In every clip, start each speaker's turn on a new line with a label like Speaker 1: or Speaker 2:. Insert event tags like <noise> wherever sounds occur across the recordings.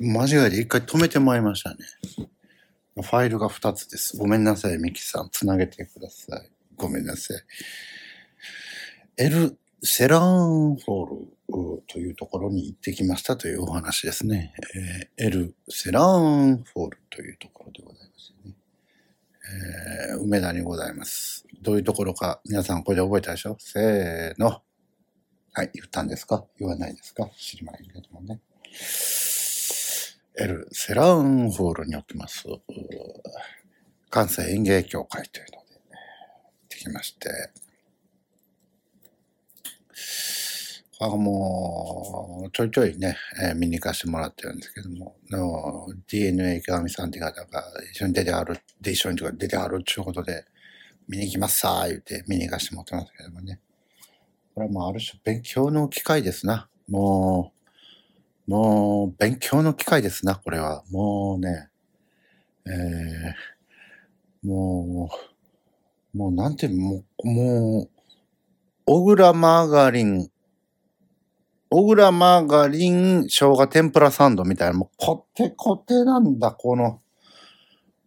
Speaker 1: 間違いで一回止めてまいりましたね。ファイルが2つです。ごめんなさい、ミキさん。つなげてください。ごめんなさい。エル・セランホールというところに行ってきましたというお話ですね。えーエル・セランホールというところでございますね。えー梅田にございます。どういうところか、皆さんこれで覚えたでしょ？せーの。はい、言ったんですか？言わないですか？知りませんけどもね。エル・セラウンホールにおきます、関西園芸協会というので、行ってきまして、あもう、ちょいちょいね、えー見に行かせてもらってるんですけども、の DNA 池上さんって方が一緒に出てある、で一緒にとか出てあるっていうことで、見に行きますさー言って見に行かせてもらってますけどもね。これはもうある種勉強の機会ですな。もう、もう勉強の機会ですな、これは。もうね、えー、もう、もうなんて、もう、もう、小倉マーガリン、小倉マーガリン生姜天ぷらサンドみたいな、もうこってこてなんだ、この、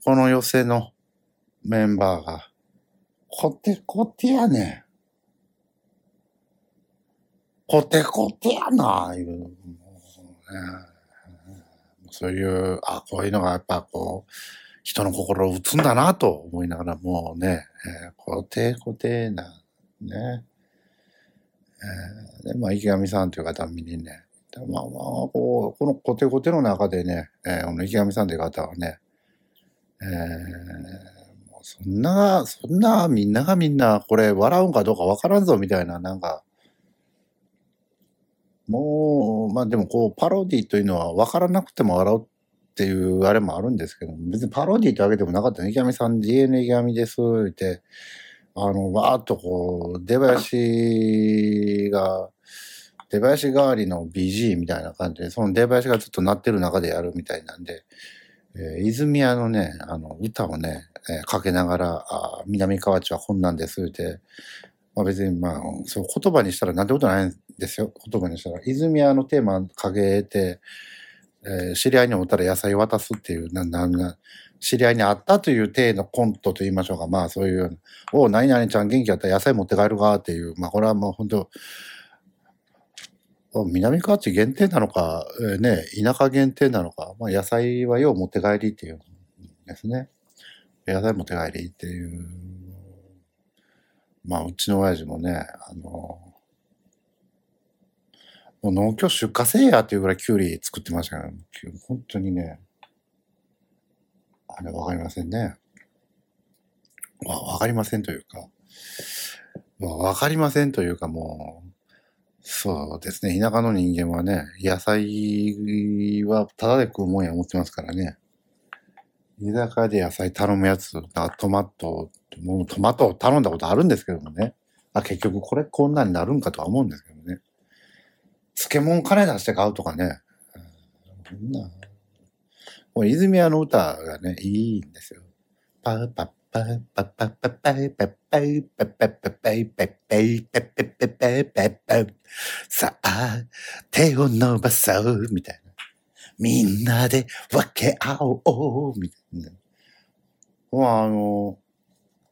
Speaker 1: この寄せのメンバーが。こてこてやねん。こてこてやな、いう。うねそういう、あ、こういうのがやっぱこう、人の心を打つんだなと思いながらもうね、えー、こてこてな、ね。えーで、まあ、池上さんという方は見にね、でまあまあ、こう、このコテコテの中でね、えーこの池上さんという方はね、えーもうそんな、そんな、みんながみんな、これ笑うんかどうかわからんぞ、みたいな、なんか、もう、まあでもこう、パロディというのは分からなくても笑うっていうあれもあるんですけど、別にパロディってわけでもなかったね。池上さん、DNA 池上です、って、あの、わーっとこう、出林が、出林代わりの BG みたいな感じで、その出林がずっと鳴ってる中でやるみたいなんで、えー泉谷のね、あの、歌をね、えーかけながら、あ南河内はこんなんですって、まあ別にまあ、そう言葉にしたらなんてことないんですよ。言葉にしたら。泉谷のテーマかけて、えー知り合いにおったら野菜渡すっていう、な、な、な、知り合いにあったという体のコントと言いましょうか。まあそういう、おう、何々ちゃん元気やったら野菜持って帰るかっていう、まあこれはもう本当南河内限定なのか、えーね、田舎限定なのか、まあ野菜はよう持って帰りっていうですね。野菜持って帰りっていう。まあうちの親父もね、あの、もう農協出荷せえやっていうぐらいキュウリ作ってましたから、本当にね、あれわかりませんね。わ、わかりませんというか、まあわかりませんというかもう、そうですね。田舎の人間はね、野菜はタダで食うもんや思ってますからね。居酒屋で野菜頼むやつ、トマト、もうトマト頼んだことあるんですけどもね。あ、結局これこんなになるんかとは思うんですけどね。漬物金出して買うとかね。うんそんな。もう泉谷の歌がね、いいんですよ。パーパッパーパッパッパッパーパッパーパッパッパッパーパッパーパッパーパッパッパッパーパッパーさあ、手を伸ばそうみたいな。みんなで分け合おうみたいな。もうあの、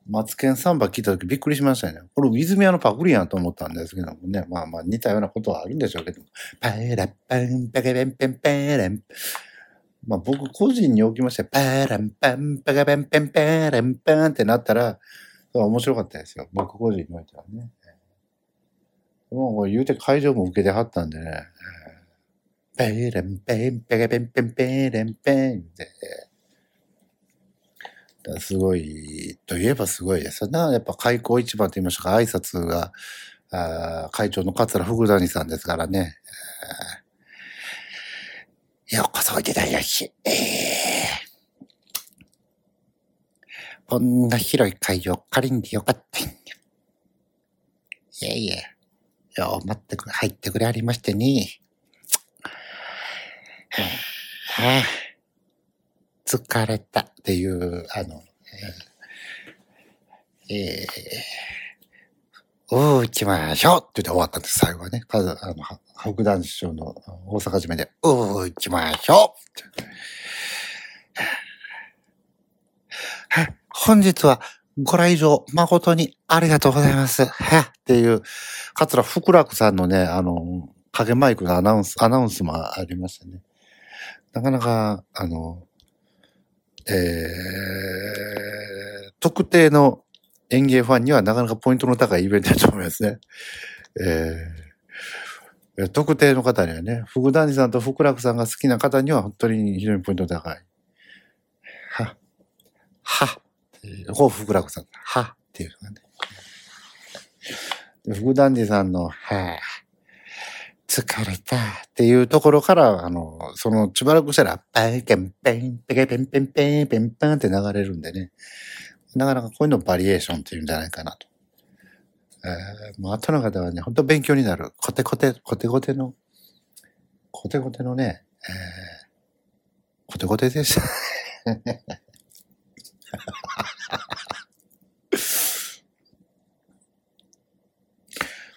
Speaker 1: マツケンサンバ聞いたときびっくりしましたね。これ泉谷のパクリやんと思ったんですけどもね。まあまあ似たようなことはあるんでしょうけども。パラッパンパカペンペンペラン。まあ僕個人におきまして、パランパンパカペンペンペランパンってなったら、面白かったですよ。僕個人においてはね。もうこれ言うて会場も受けてはったんでね。ペランペンペカペンペンペランペンって。すごい、といえばすごいですよな。やっぱ開口一番と言いましょうか、挨拶が、あ会長の桂福谷さんですからね。ようこそおいでだよし。えーこんな広い会場借りんでよかったんや。いえいえ。よう待ってくれ、入ってくれありましてね。はあ、疲れたっていう、あの、えー、えー、おー、行きましょうって言って終わったんです、最後はね。かず、あの、は北団師匠の大阪締めで、うー、行きましょうはい、本日はご来場誠にありがとうございます。はっていう、桂福楽さんのね、あの、影マイクのアナウンス、アナウンスもありましたね。なかなか、あの、えー、特定の園芸ファンにはなかなかポイントの高いイベントだと思いますね。<laughs> えー、特定の方にはね、福谷さんと福楽さんが好きな方には本当に非常にポイント高い。は、は、ほう福楽さん、はっていうのがね。福谷さんの、は疲れたっていうところから、あの、その、しばらくしたら、パイケンペン、ペケペンペンペンペンペンって流れるんでね。なかなかこういうのバリエーションっていうんじゃないかなと。えー、もう後の方はね、本当勉強になる。コテコテ、コテコテの、コテコテのね、えー、コテコテです。<laughs>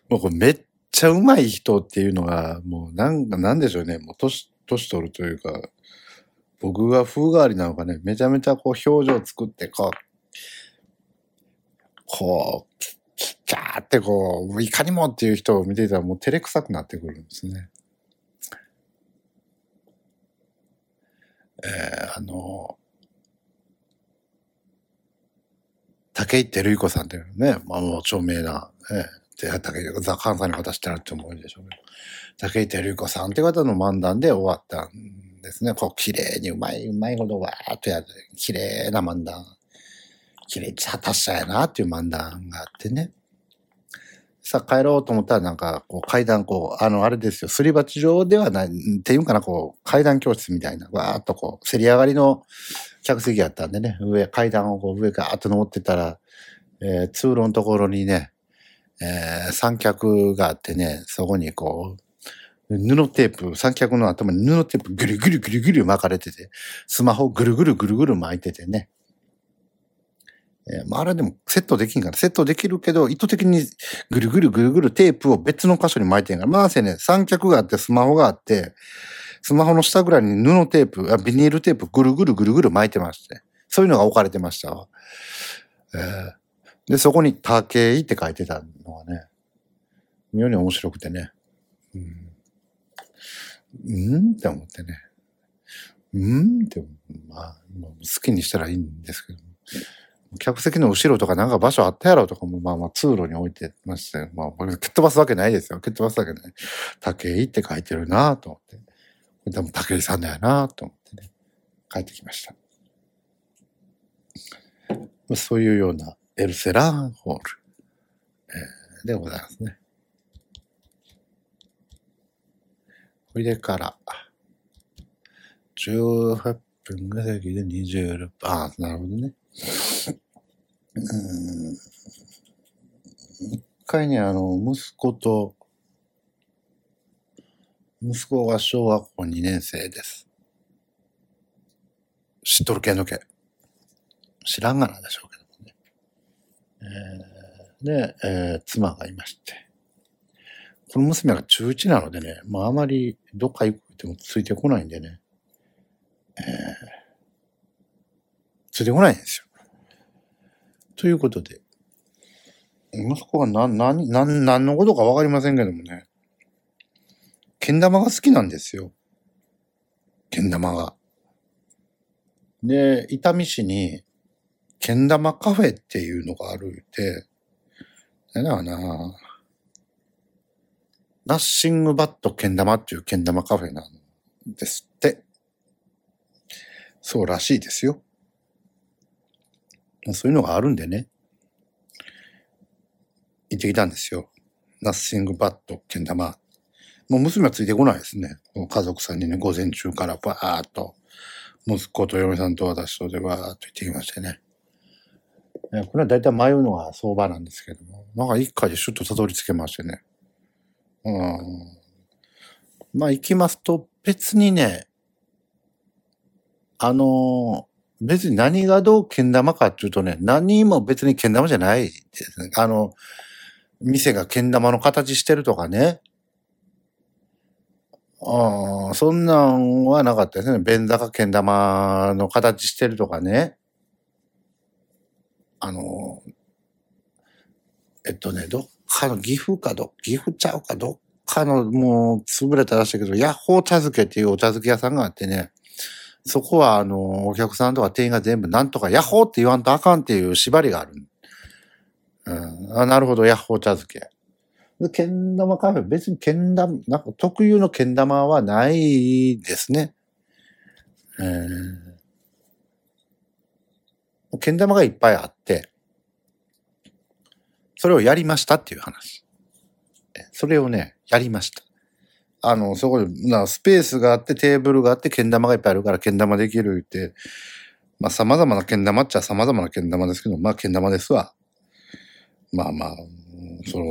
Speaker 1: もうこれめっちゃうまい人っていうのが、もうなん、なんでしょうね。もう年、年取るというか、僕が風変わりなのかね、めちゃめちゃこう表情作って、こう、こう、きキャーってこう、いかにもっていう人を見ていたらもう照れくさくなってくるんですね。えー、あの、竹井照彦さんっていうね、まあもう著名な、えって竹井、ザ・関西の方知ってるって思うでしょうけど、竹井照彦さんって方の漫談で終わったんですね。こう、綺麗にうまい、うまいことわーっとやって、綺麗な漫談。綺麗に果たしたやなっていう漫談があってね。さあ帰ろうと思ったらなんか、こう階段こう、あの、あれですよ、すり鉢状ではない、っていうんかな、こう、階段教室みたいな、わーっとこう、せり上がりの客席やったんでね、上、階段をこう上からーっと登ってたら、えー、通路のところにね、えー、三脚があってね、そこにこう、布テープ、三脚の頭に布テープぐるぐるぐるぐる巻かれてて、スマホぐるぐるぐるぐる巻いててね。えー、まあ、あれでもセットできんから、セットできるけど、意図的にぐるぐるぐるぐるテープを別の箇所に巻いてんから、まあせね、三脚があってスマホがあって、スマホの下ぐらいに布テープ、あビニールテープぐるぐるぐるぐる巻いてまして、そういうのが置かれてましたわ。えーで、そこに竹井って書いてたのがね、妙に面白くてね。うん。うんって思ってね。うんって、まあ、好きにしたらいいんですけど。客席の後ろとかなんか場所あったやろとかも、まあまあ通路に置いてまして、まあ、蹴っ飛ばすわけないですよ。蹴っ飛ばすわけない。竹井って書いてるなと思って。これ多分竹井さんだよなと思ってね。帰ってきました。そういうようなエルセランホール、えー、でございますね。これでから18分が先で26分。ああ、なるほどね。うん。一回ね、あの、息子と、息子が小学校2年生です。知っとる系の系。知らんがなでしょうえー、で、えー、妻がいまして。この娘が中1なのでね、まああまりどっか行くってもついてこないんでね、えー、ついてこないんですよ。ということで、息子が何、何、何、何のことかわかりませんけどもね、けん玉が好きなんですよ。けん玉が。で、伊丹市に、けん玉カフェっていうのがあるって、なんだかなナッシングバットけん玉っていうけん玉カフェなんですって。そうらしいですよ。そういうのがあるんでね。行ってきたんですよ。ナッシングバットけん玉。もう娘はついてこないですね。家族さんにね、午前中からバーっと、息子と嫁さんと私とでバーっと行ってきましてね。これは大体迷うのが相場なんですけども、なんか一回でシュッとたどり着けましてね。うん。まあ行きますと別にね、あの別に何がどうけん玉かっていうとね、何も別にけん玉じゃないですね。あの、店がけん玉の形してるとかね。あそんなんはなかったですね。便座がけん玉の形してるとかね。あの、えっとね、どっかの岐阜かど、岐阜ちゃうかどっかのもう潰れたらしいけど、ヤッホー茶漬けっていうお茶漬け屋さんがあってね、そこはあの、お客さんとか店員が全部なんとかヤッホーって言わんとあかんっていう縛りがある。うん、あなるほど、ヤッホー茶漬け。で、けん玉カフェ、別にけん玉、なんか特有のけん玉はないですね。えー、けん玉がいっぱいあって、それをやりましたっていう話。それをね、やりました。あの、そこで、な、スペースがあって、テーブルがあって、けん玉がいっぱいあるから、けん玉できるって、まあ、様々なけん玉っちゃ様々なけん玉ですけど、まあ、けん玉ですわ。まあまあ、その、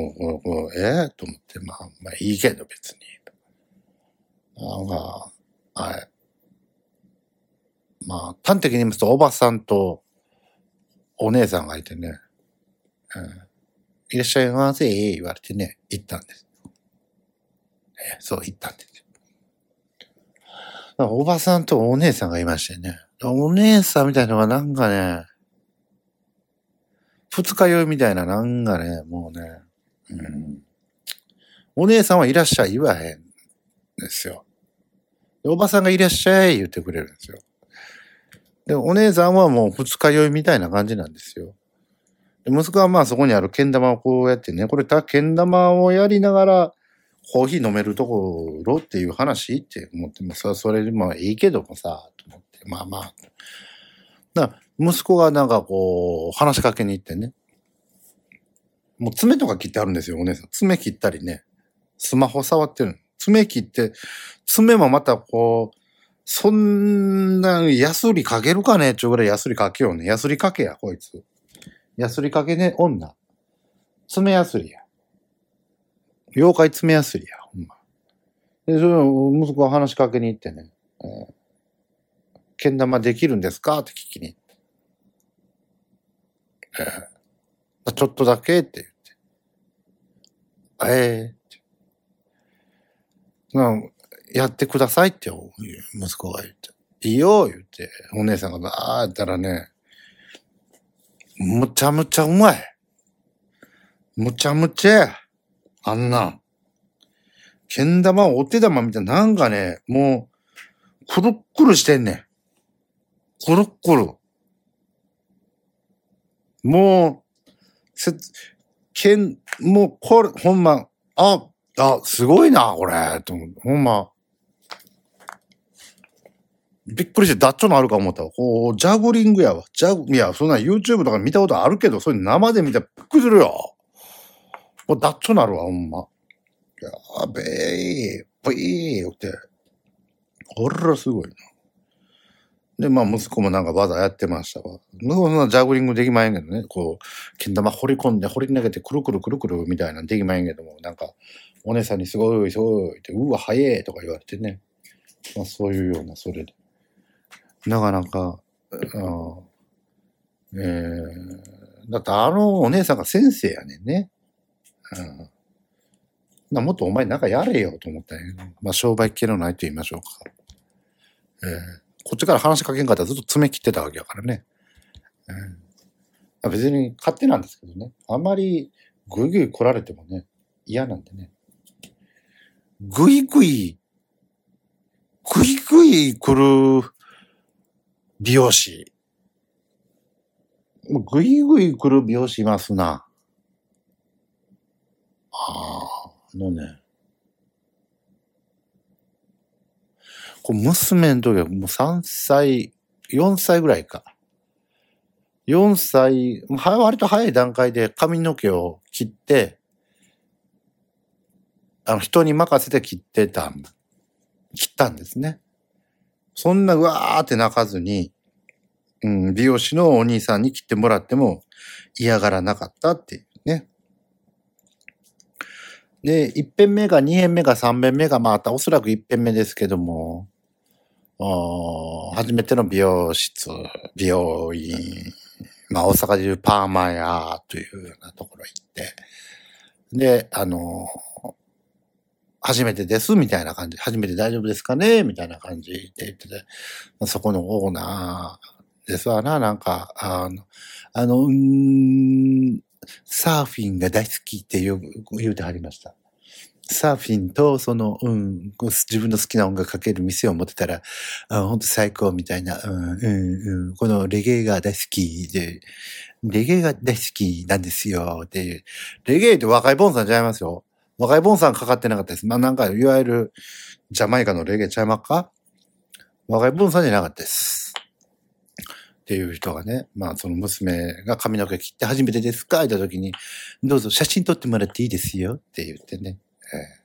Speaker 1: ええー、と思って、まあ、まあいいけど別に。なんか、はい。まあ、端的に言いますと、おばさんとお姉さんがいてね、うん、いらっしゃいませ、言われてね、行ったんです。えそう、行ったんです。おばさんとお姉さんがいましてね。お姉さんみたいなのがなんかね、二日酔いみたいななんかね、もうね、うん。お姉さんはいらっしゃい言わへんですよ。おばさんがいらっしゃい言ってくれるんですよ。で、お姉さんはもう二日酔いみたいな感じなんですよ。で息子はまあそこにあるけん玉をこうやってね、これたけん玉をやりながらコーヒー飲めるところっていう話って思ってもさ、それでもいいけどもさ、と思って、まあまあ。だ息子がなんかこう、話しかけに行ってね。もう爪とか切ってあるんですよ、お姉さん。爪切ったりね。スマホ触ってる。爪切って、爪もまたこう、そんな、ヤスリかけるかね？ちょぐらいヤスリかけようね。ヤスリかけや、こいつ。ヤスリかけね、女。爪ヤスリや。妖怪爪ヤスリや、ほんま。で、その息子が話しかけに行ってね、えー、けん玉できるんですか？って聞きに行って。えー、ちょっとだけって言って。ええー、やってくださいって息子が言って。いいよ言って、お姉さんがバーやったらね、むちゃむちゃうまい。むちゃむちゃあんな。けん玉、お手玉みたいな、なんかね、もう、くるっくるしてんねん。くるっくる。もう、せ、けん、もう、これ、ほんま、あ、あ、すごいな、これ、と思う。ほんま。びっくりして、ダッチョのあるか思ったわ。こう、ジャグリングやわ。ジャグ、いや、そんな YouTube とか見たことあるけど、それ生で見たらびっくりするよ。もうダッチョなるわ、ほんま。やべえ、ぷいーって。これはすごいな。で、まあ、息子もなんか技やってましたわ。息子そんなジャグリングできまへんけどね。こう、けん玉掘り込んで、掘り投げて、くるくるくるくるみたいなできまへんけども、なんか、お姉さんにすごい、すごいって、うわ、早えとか言われてね。まあ、そういうような、それで。なかなか、あえー、だってあのお姉さんが先生やねんね。うんなもっとお前なんかやれよと思ったんやけど、まあ商売系のないと言いましょうか。えーこっちから話しかけんかったらずっと爪切ってたわけやからね。うん、別に勝手なんですけどね。あんまりぐいぐい来られてもね、嫌なんでね。ぐいぐい、ぐいぐい来る美容師。ぐいぐい来る美容師いますな。ああ、のね。こう娘の時はもう3歳、4歳ぐらいか。4歳、割と早い段階で髪の毛を切って、あの、人に任せて切ってた切ったんですね。そんなうわーって泣かずに、うん、美容師のお兄さんに切ってもらっても嫌がらなかったっていうね。で、1辺目が2辺目が3辺目がまたおそらく1辺目ですけども、初めての美容室、美容院、まあ大阪でいうパーマ屋というようなところ行って、で、あの、初めてです、みたいな感じ。初めて大丈夫ですかね？みたいな感じで言ってて、そこのオーナーですわな、なんか、あの、あの、うん、サーフィンが大好きって言う言うてはりました。サーフィンと、その、うん、自分の好きな音楽かける店を持ってたら、あ本当最高みたいな、うん、うん、うん、このレゲエが大好きで、レゲエが大好きなんですよ、っていう。レゲエって若いボンさんちゃいますよ。若いボンさんかかってなかったです。まあなんか、いわゆる、ジャマイカのレゲエちゃいまっか若いボンさんじゃなかったです。っていう人がね、まあその娘が髪の毛切って初めてですか？言った時に、どうぞ写真撮ってもらっていいですよ？って言ってね。ええ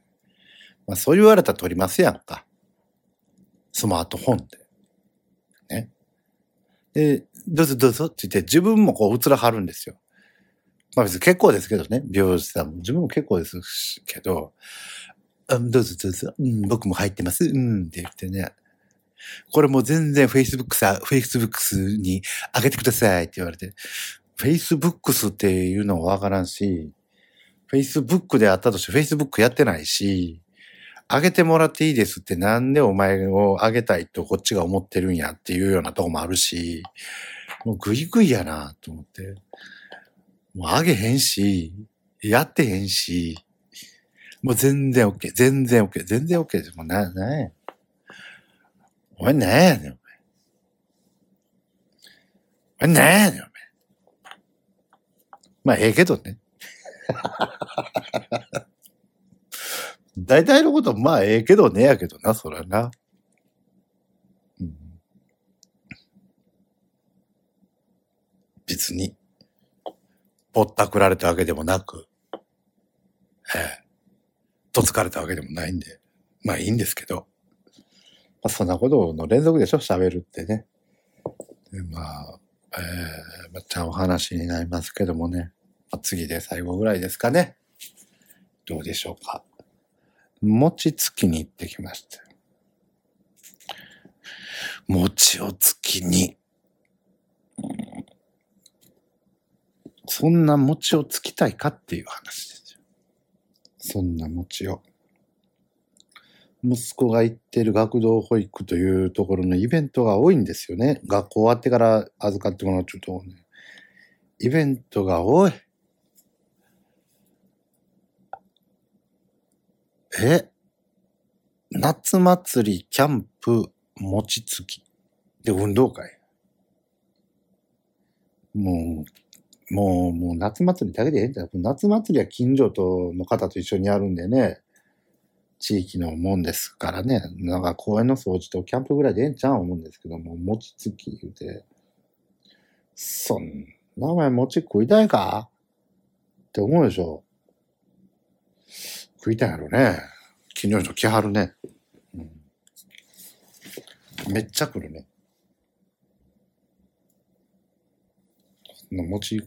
Speaker 1: まあそう言われたら撮りますやんか。スマートフォンで。ね。で、どうぞどうぞって言って自分もこう映らはるんですよ。まあ別に結構ですけどね。美容師さんも自分も結構ですけど、あどうぞどうぞ、うん、僕も入ってます、うんって言ってね。これもう全然 Facebook さ、Facebook に上げてくださいって言われて、Facebook っていうのはわからんし、Facebook であったとして Facebook やってないし、上げてもらっていいですってなんでお前を上げたいとこっちが思ってるんやっていうようなとこもあるし、もうグイグイやなと思って。もう上げへんし、やってへんし、もう全然 OK、全然 OK、全然 OK です。もうな、なや。お前なんやねん、お前。お前なんやねん、お前。まあ、ええけどね。大体のこと、まあ、ええけどねやけどな、そらな。うん、別に、ぼったくられたわけでもなく、ええ、とつかれたわけでもないんで、まあいいんですけど、まあ、そんなことの連続でしょ、喋るってね。でまあ、ええまあ、ちゃんお話になりますけどもね、まあ、次で最後ぐらいですかね。どうでしょうか。餅つきに行ってきました。餅をつきに。うんそんな餅をつきたいかっていう話ですよ。そんな餅を。息子が行ってる学童保育というところのイベントが多いんですよね。学校終わってから預かってもらうちょっとね。イベントが多い。え？夏祭り、キャンプ、餅つき。で、運動会。もう、もう、もう夏祭りだけでええんじゃ。夏祭りは近所との方と一緒にやるんでね。地域のもんですからね。なんか公園の掃除とキャンプぐらいでええんちゃう思うんですけども、餅つき言うて。そんなお前餅食いたいか？って思うでしょ。食いたいやろね。近所の人来はるね。うん、めっちゃ来るね。の餅、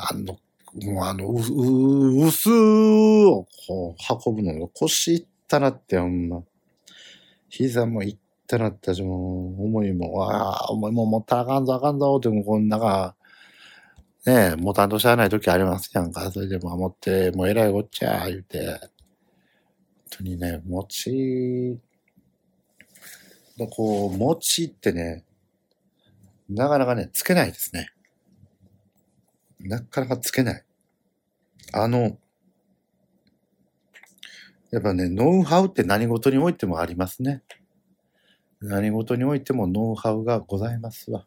Speaker 1: あの、もうあの、う、う、薄をこう運ぶの腰いったなって、ほんま。膝もいったなったし、もう、重いもん、ああ、重いもん持ったらあかんぞあかんぞって、もうこんなが、ねえ、持たんとしゃあない時ありますやんか。それでも持って、もうえらいこっちゃ、言うて。本当にね、餅、こう、餅ってね、なかなかね、つけないですね。なかなかつけない。あの、やっぱね、ノウハウって何事においてもありますね。何事においてもノウハウがございますわ。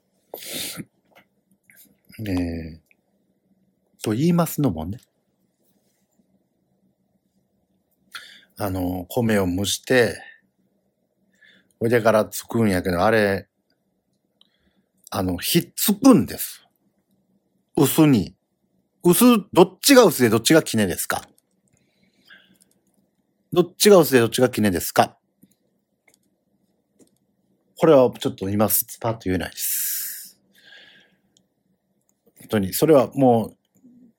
Speaker 1: えー、と言いますのもね、あの、米を蒸して、それでからつくんやけど、あれ、あの、ひっつくんです。薄に。薄、どっちが薄でどっちがきねですか？どっちが薄でどっちがきねですか？これはちょっと今スパッと言えないです。本当に、それはも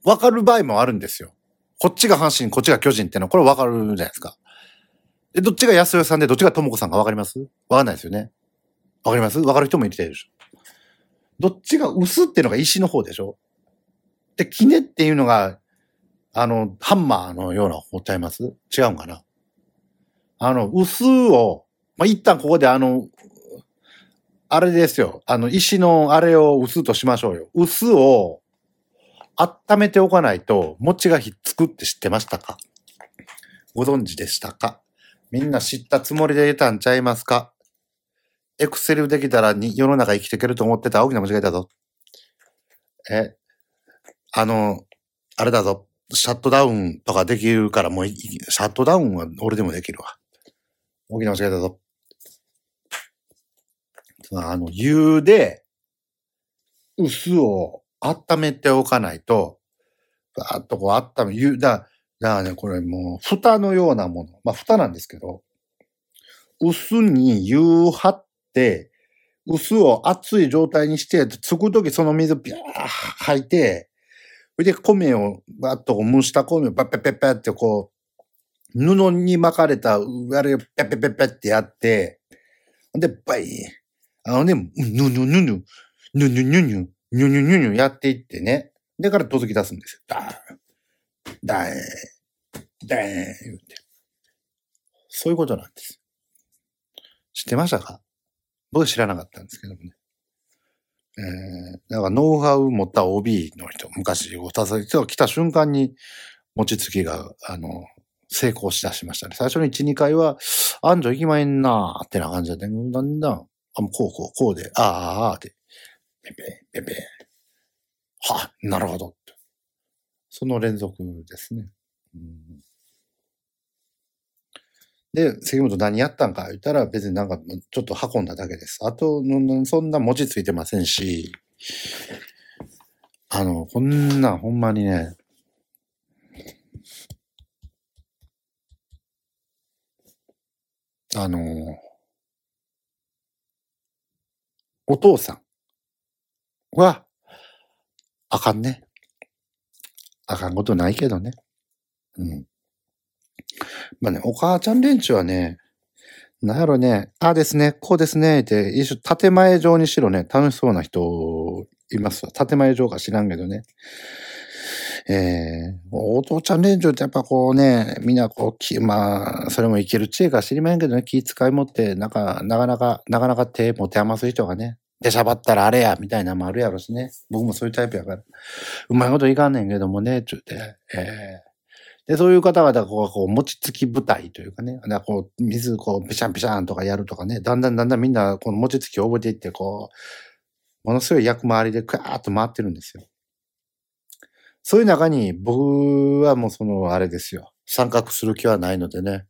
Speaker 1: う、わかる場合もあるんですよ。こっちが阪神、こっちが巨人ってのは、これわかるじゃないですか。で、どっちが安代さんで、どっちが智子さんかわかります？わかんないですよね。わかります？わかる人もいるでしょ。どっちが薄っていうのが石の方でしょで、キネっていうのが、あの、ハンマーのような方ちゃいます？違うんかな？あの、薄を、まあ、一旦ここであの、あれですよ。あの、石のあれを薄としましょうよ。薄を温めておかないと餅がひっつくって知ってましたか？ご存知でしたか？みんな知ったつもりでいたんちゃいますか？エクセルできたらに世の中生きていけると思ってた大きな間違いだぞ。え、あの、あれだぞ。シャットダウンとかできるからもう、シャットダウンは俺でもできるわ。大きな間違いだぞ。あの、湯で、薄を温めておかないと、バーっとこう温め、湯、だ、だね、これもう、蓋のようなもの。まあ、蓋なんですけど、薄に湯を張って、薄を熱い状態にして、つくときその水ビャー吐いて、それで米をバッと蒸した米をパッペッペッペッってこう、布に巻かれた、あれをペッペッペッペッってやって、で、バイ、あのね、ぬぬぬぬ、ぬぬぬぬ、ぬぬぬぬぬやっていってね。でから届き出すんですよ。ダーン、ダーン、ダーン、言って。そういうことなんです。知ってましたか？僕知らなかったんですけどもね。えー、だからノウハウ持った OB の人、昔、おたさ人が来た瞬間に、餅つきが、あの、成功しだしましたね。最初の1、2回は、あんじょ行きまえんなーってな感じで、だんだん、あ、もうこうこう、こうで、ああ、ああ、って、ペンペン、ペンペン。は、なるほど。その連続ですね。うん、で、関本何やったんか言ったら別になんかちょっと運んだだけです。あと、そんな文字ついてませんし、あの、こんなほんまにね、あの、お父さんは、あかんね。あかんことないけどね。うん。まあね、お母ちゃん連中はね、なんやろね、ああですね、こうですね、って、一緒、建前上にしろね、楽しそうな人いますわ。建前上か知らんけどね。えー、お父ちゃん連中ってやっぱこうね、みんなこう、きまあ、それもいける知恵か知りませんけどね、気遣い持って、なんか、なかなか、なかなか手持て余す人がね、でしゃばったらあれや、みたいなのもあるやろしね。僕もそういうタイプやから。うまいこといかんねんけどもね、ちゅうて。えー、で、そういう方々がこう、こう餅つき舞台というかね、だこう、水こう、ペシャンペシャンとかやるとかね、だんだんだんだんみんなこの餅つきを覚えていって、こう、ものすごい役回りでクワーッと回ってるんですよ。そういう中に僕はもうその、あれですよ。参画する気はないのでね。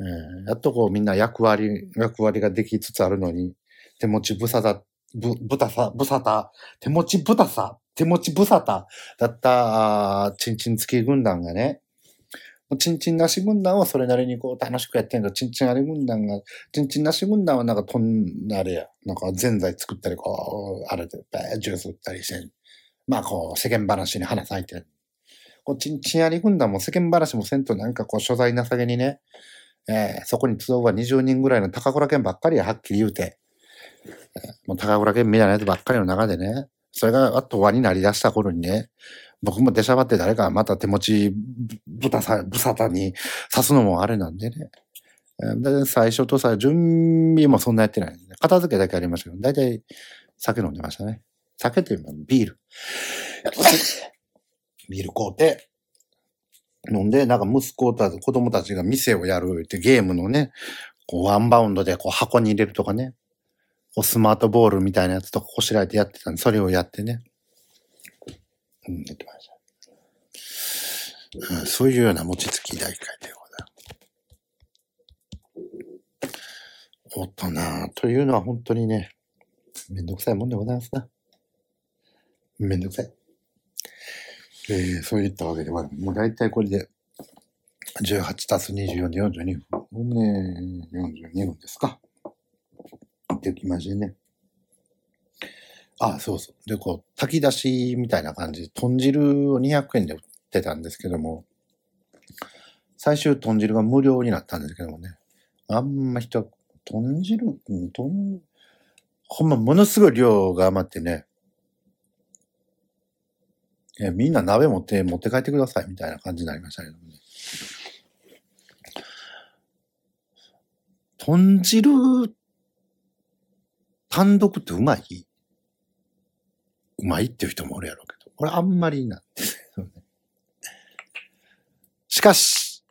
Speaker 1: えー、やっとこうみんな役割、役割ができつつあるのに、手持ちぶさた、ぶ、ぶたさ、ぶさた、手持ちぶたさ、手持ちぶさた。だった、あちんちん付き軍団がね、ちんちんなし軍団はそれなりにこう楽しくやってんだ。ちんちんあり軍団が、ちんちんなし軍団はなんかとん、あれや、なんかぜんざい作ったり、こう、あれで、ジュース売ったりして、まあこう、世間話に花咲いてこう、ちんちんあり軍団も世間話もせんとなんかこう、所在なさげにね、えー、そこに集うは20人ぐらいの高倉県ばっかりはっきり言うて、もう高倉健みたいなやつばっかりの中でね、それがあと輪になり出した頃にね、僕も出しゃばって誰かまた手持ちぶたさ、ぶさたに刺すのもあれなんでね。で最初とさ、準備もそんなやってない、ね。片付けだけありましたけど、だいたい酒飲んでましたね。酒っていうのはビール。ビール買うて、飲んで、なんか息子たち子供たちが店をやるってゲームのね、こうワンバウンドでこう箱に入れるとかね。こうスマートボールみたいなやつとかこしらえてやってたんで、それをやってね。うん、やってました。うん、そういうような餅つき大会でございます。大人というのは本当にね、めんどくさいもんでございますな。めんどくさい。えー、そういったわけで、もう大体これで、18たす24で42分。おおむね42分ですか。ってきましてね。あ、そうそう。で、こう、炊き出しみたいな感じで、豚汁を200円で売ってたんですけども、最終豚汁が無料になったんですけどもね。あんま人、豚汁、うん、豚、ほんまものすごい量が余ってね、えみんな鍋持って、持って帰ってくださいみたいな感じになりましたけどもね。豚汁、単独ってうまい？うまいっていう人もおるやろうけど、俺あんまりなんですよね。<laughs> しかし、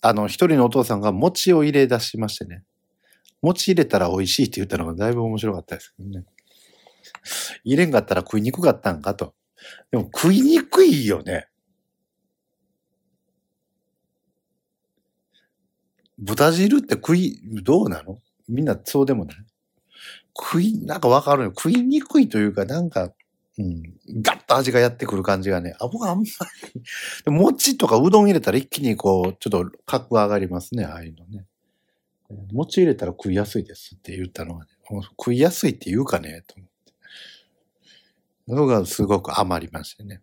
Speaker 1: あの、一人のお父さんが餅を入れ出しましてね。餅入れたら美味しいって言ったのがだいぶ面白かったですけどね。入れんかったら食いにくかったんかと。でも食いにくいよね。豚汁って食い、どうなの？みんなそうでもない？食い、なんかわかるよ。食いにくいというか、なんか、うん、ガッと味がやってくる感じがね。あ、僕あんまり <laughs> 餅とかうどん入れたら一気にこう、ちょっと格上がりますね、ああいうのね。餅入れたら食いやすいですって言ったのはね、食いやすいって言うかねと思って。のがすごく余りましてね。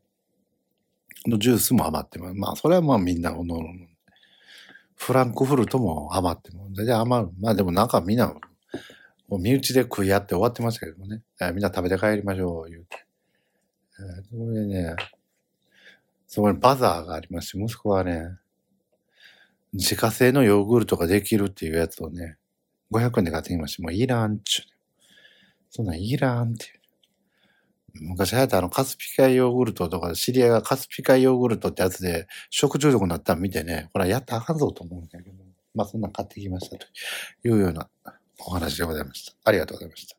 Speaker 1: ジュースも余ってます。まあ、それはまあみんなおのおの。フランクフルトも余っても、全然余る。まあでもなんかみんな、身内で食い合って終わってましたけどもね。みんな食べて帰りましょう、言うて。え、そこでね、そこにバザーがありまして、息子はね、自家製のヨーグルトができるっていうやつをね、500円で買ってきました。もういらんっちゅう。そんなんいらんっていう。昔流行ったあのカスピ海ヨーグルトとか、知り合いがカスピ海ヨーグルトってやつで食中毒になったの見てね、これやったらあかんぞと思うんだけど、まあそんなん買ってきましたというようなお話でございました。ありがとうございました。